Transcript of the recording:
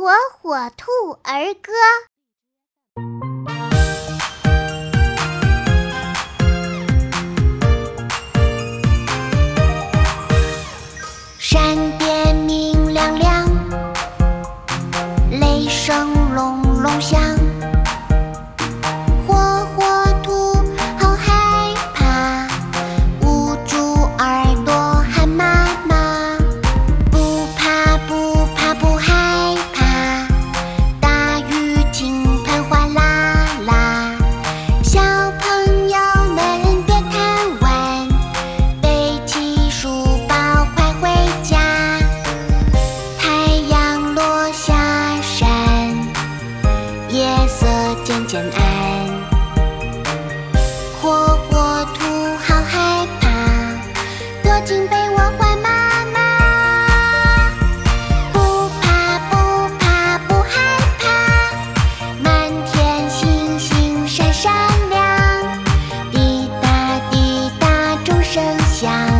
火火兔儿歌。山边明亮亮雷声隆隆响。夜色渐渐暗，火火兔好害怕，躲进被窝换妈妈，不怕不怕不害怕，满天星星闪闪亮，滴答滴答钟声响。